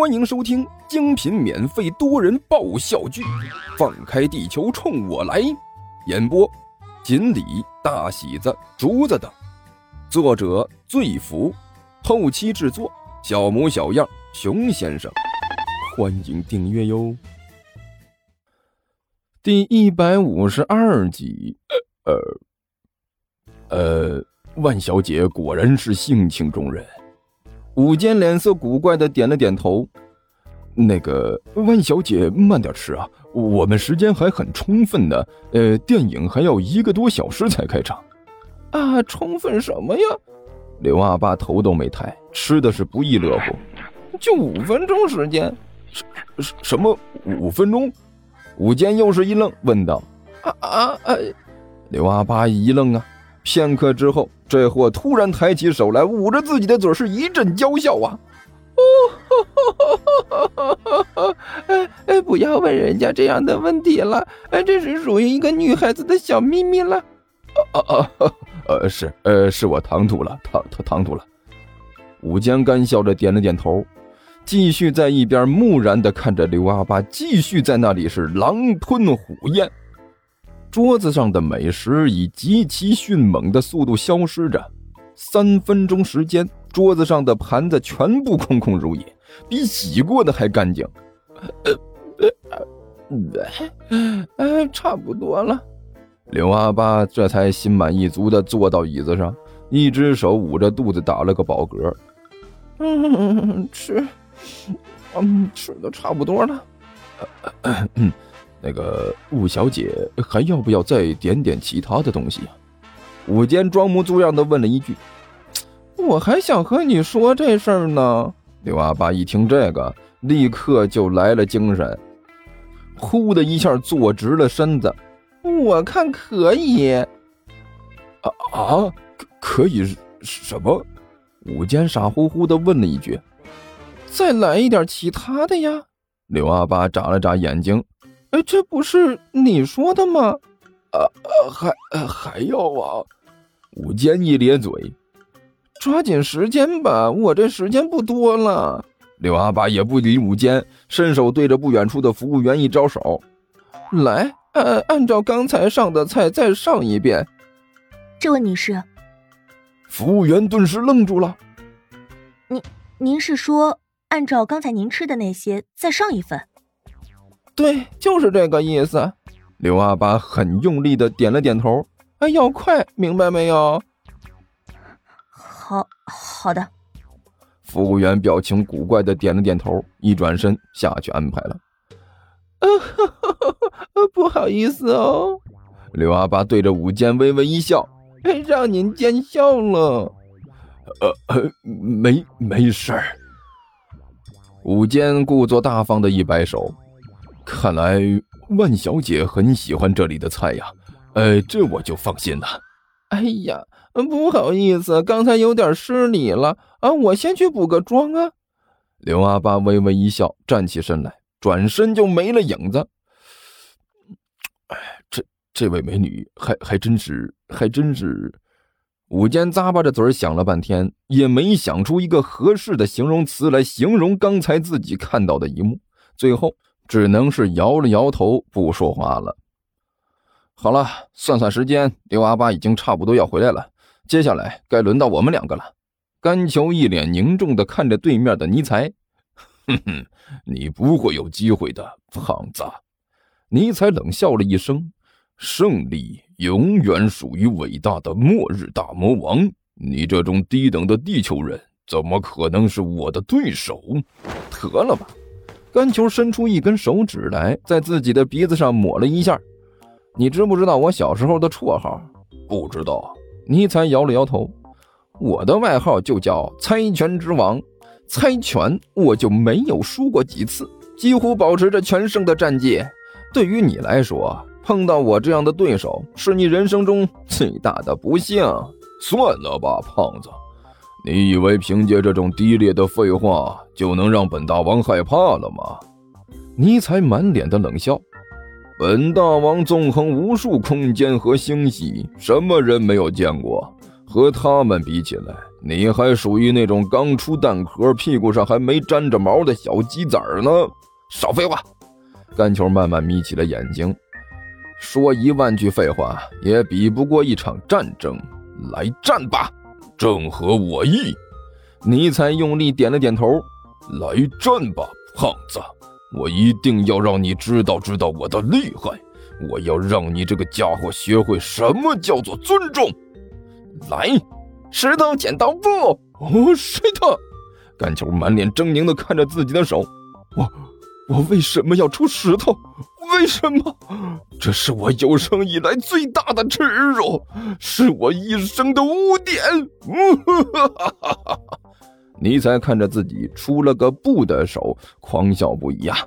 欢迎收听精品免费多人爆笑剧《放开地球冲我来》，演播：锦鲤、大喜子、竹子等，作者：醉福，后期制作：小模小样、熊先生。欢迎订阅哟。第一百五十二集，呃，呃，万小姐果然是性情中人。武坚脸色古怪的点了点头。那个万小姐，慢点吃啊，我们时间还很充分的。呃，电影还要一个多小时才开场。啊，充分什么呀？刘阿八头都没抬，吃的是不亦乐乎。就五分钟时间？什什么五分钟？武坚又是一愣，问道：“啊啊啊！”刘阿八一愣啊，片刻之后。这货突然抬起手来，捂着自己的嘴，是一阵娇笑啊！哦，哎哎，不要问人家这样的问题了，哎，这是属于一个女孩子的小秘密了。啊啊，呃，是，呃，是我唐突了，唐唐唐突了。武江干笑着点了点头，继续在一边木然的看着刘阿八，继续在那里是狼吞虎咽。桌子上的美食以极其迅猛的速度消失着，三分钟时间，桌子上的盘子全部空空如也，比洗过的还干净。呃呃呃，差不多了。刘阿八这才心满意足地坐到椅子上，一只手捂着肚子打了个饱嗝。嗯，吃，嗯，吃的差不多了。嗯。那个雾小姐还要不要再点点其他的东西啊？武坚装模作样的问了一句：“ 我还想和你说这事儿呢。”刘阿八一听这个，立刻就来了精神，呼的一下坐直了身子。我看可以。啊啊，可可以什么？午间傻乎乎的问了一句：“再来一点其他的呀？”刘阿八眨了眨眼睛。哎，这不是你说的吗？啊啊，还还要啊！武坚一咧嘴，抓紧时间吧，我这时间不多了。刘阿爸也不理武坚，伸手对着不远处的服务员一招手：“来，按按照刚才上的菜再上一遍。”这位女士，服务员顿时愣住了。您您是说按照刚才您吃的那些再上一份？对，就是这个意思。刘阿八很用力的点了点头。哎，要快，明白没有？好好的。服务员表情古怪的点了点头，一转身下去安排了。呃，不好意思哦。刘阿八对着武坚微微一笑，让您见笑了。呃呃，没没事儿。武坚故作大方的一摆手。看来万小姐很喜欢这里的菜呀，呃，这我就放心了。哎呀，不好意思，刚才有点失礼了啊，我先去补个妆啊。刘阿八微微一笑，站起身来，转身就没了影子。哎，这这位美女还还真是，还真是。武坚咂巴着嘴想了半天，也没想出一个合适的形容词来形容刚才自己看到的一幕，最后。只能是摇了摇头，不说话了。好了，算算时间，刘阿八已经差不多要回来了。接下来该轮到我们两个了。甘球一脸凝重的看着对面的尼采，哼哼，你不会有机会的，胖子。尼采冷笑了一声：“胜利永远属于伟大的末日大魔王。你这种低等的地球人，怎么可能是我的对手？得了吧。”甘球伸出一根手指来，在自己的鼻子上抹了一下。你知不知道我小时候的绰号？不知道。尼采摇了摇头。我的外号就叫猜拳之王。猜拳我就没有输过几次，几乎保持着全胜的战绩。对于你来说，碰到我这样的对手，是你人生中最大的不幸。算了吧，胖子。你以为凭借这种低劣的废话就能让本大王害怕了吗？尼采满脸的冷笑。本大王纵横无数空间和星系，什么人没有见过？和他们比起来，你还属于那种刚出蛋壳、屁股上还没沾着毛的小鸡崽儿呢！少废话！干球慢慢眯起了眼睛，说一万句废话也比不过一场战争。来战吧，正合我意。尼采用力点了点头。来战吧，胖子！我一定要让你知道知道我的厉害。我要让你这个家伙学会什么叫做尊重。来，石头剪刀布！哦，谁的？甘球满脸狰狞地看着自己的手。我，我为什么要出石头？为什么？这是我有生以来最大的耻辱，是我一生的污点。尼采看着自己出了个布的手，狂笑不已啊！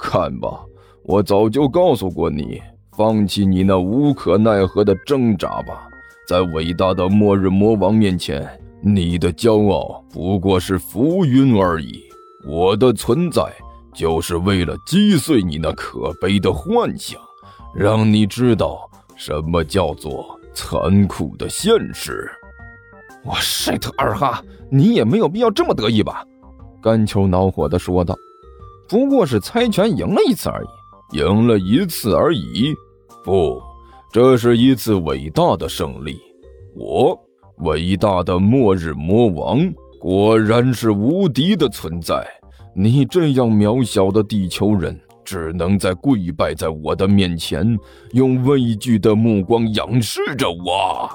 看吧。我早就告诉过你，放弃你那无可奈何的挣扎吧。在伟大的末日魔王面前，你的骄傲不过是浮云而已。我的存在就是为了击碎你那可悲的幻想，让你知道什么叫做残酷的现实。我 shit 二哈，你也没有必要这么得意吧？甘秋恼火地说道。不过是猜拳赢了一次而已。赢了一次而已，不，这是一次伟大的胜利。我，伟大的末日魔王，果然是无敌的存在。你这样渺小的地球人，只能在跪拜在我的面前，用畏惧的目光仰视着我。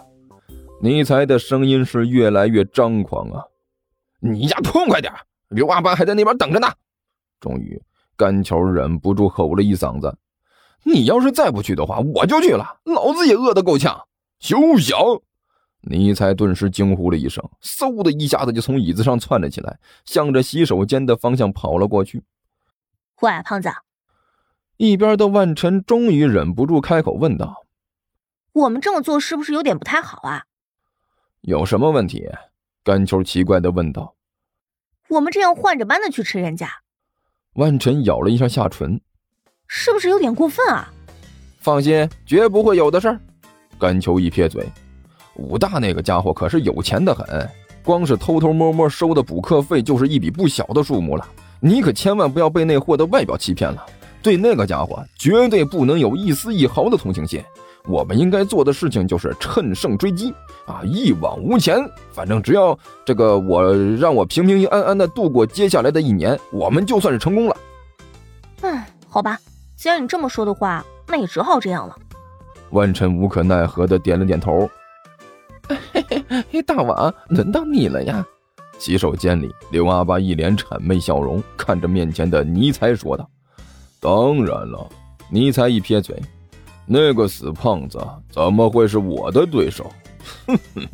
尼采的声音是越来越张狂啊！你丫痛快点，刘阿班还在那边等着呢。终于。甘球忍不住吼了一嗓子：“你要是再不去的话，我就去了。老子也饿得够呛。”休想！尼采顿时惊呼了一声，嗖的一下子就从椅子上窜了起来，向着洗手间的方向跑了过去。喂，胖子！一边的万晨终于忍不住开口问道：“我们这么做是不是有点不太好啊？”有什么问题？甘秋奇怪的问道：“我们这样换着班的去吃人家。”万晨咬了一下下唇，是不是有点过分啊？放心，绝不会有的事儿。甘秋一撇嘴，武大那个家伙可是有钱的很，光是偷偷摸摸收的补课费就是一笔不小的数目了。你可千万不要被那货的外表欺骗了，对那个家伙绝对不能有一丝一毫的同情心。我们应该做的事情就是趁胜追击啊，一往无前。反正只要这个我让我平平安安的度过接下来的一年，我们就算是成功了。嗯，好吧，既然你这么说的话，那也只好这样了。万晨无可奈何的点了点头。大王，轮到你了呀！洗手间里，刘阿八一脸谄媚笑容，看着面前的尼采说道：“当然了。”尼采一撇嘴。那个死胖子怎么会是我的对手？哼哼，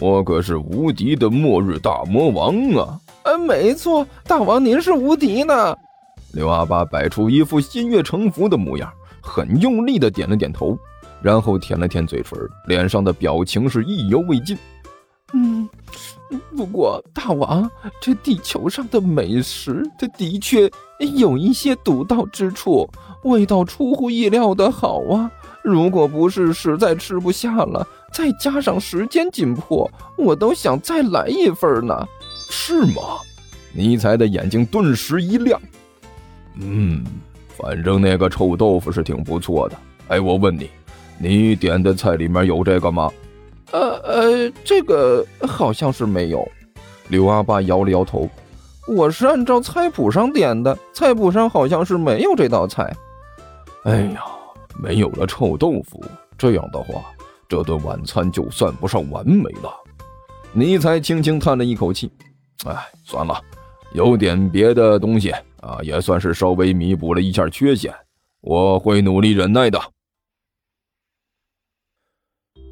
我可是无敌的末日大魔王啊！呃，没错，大王您是无敌的。刘阿八摆出一副心悦诚服的模样，很用力的点了点头，然后舔了舔嘴唇，脸上的表情是意犹未尽。嗯，不过大王，这地球上的美食，它的确有一些独到之处。味道出乎意料的好啊！如果不是实在吃不下了，再加上时间紧迫，我都想再来一份呢。是吗？尼采的眼睛顿时一亮。嗯，反正那个臭豆腐是挺不错的。哎，我问你，你点的菜里面有这个吗？呃呃，这个好像是没有。刘阿爸摇了摇头。我是按照菜谱上点的，菜谱上好像是没有这道菜。哎呀，没有了臭豆腐，这样的话，这顿晚餐就算不上完美了。尼采轻轻叹了一口气：“哎，算了，有点别的东西啊，也算是稍微弥补了一下缺陷。我会努力忍耐的。”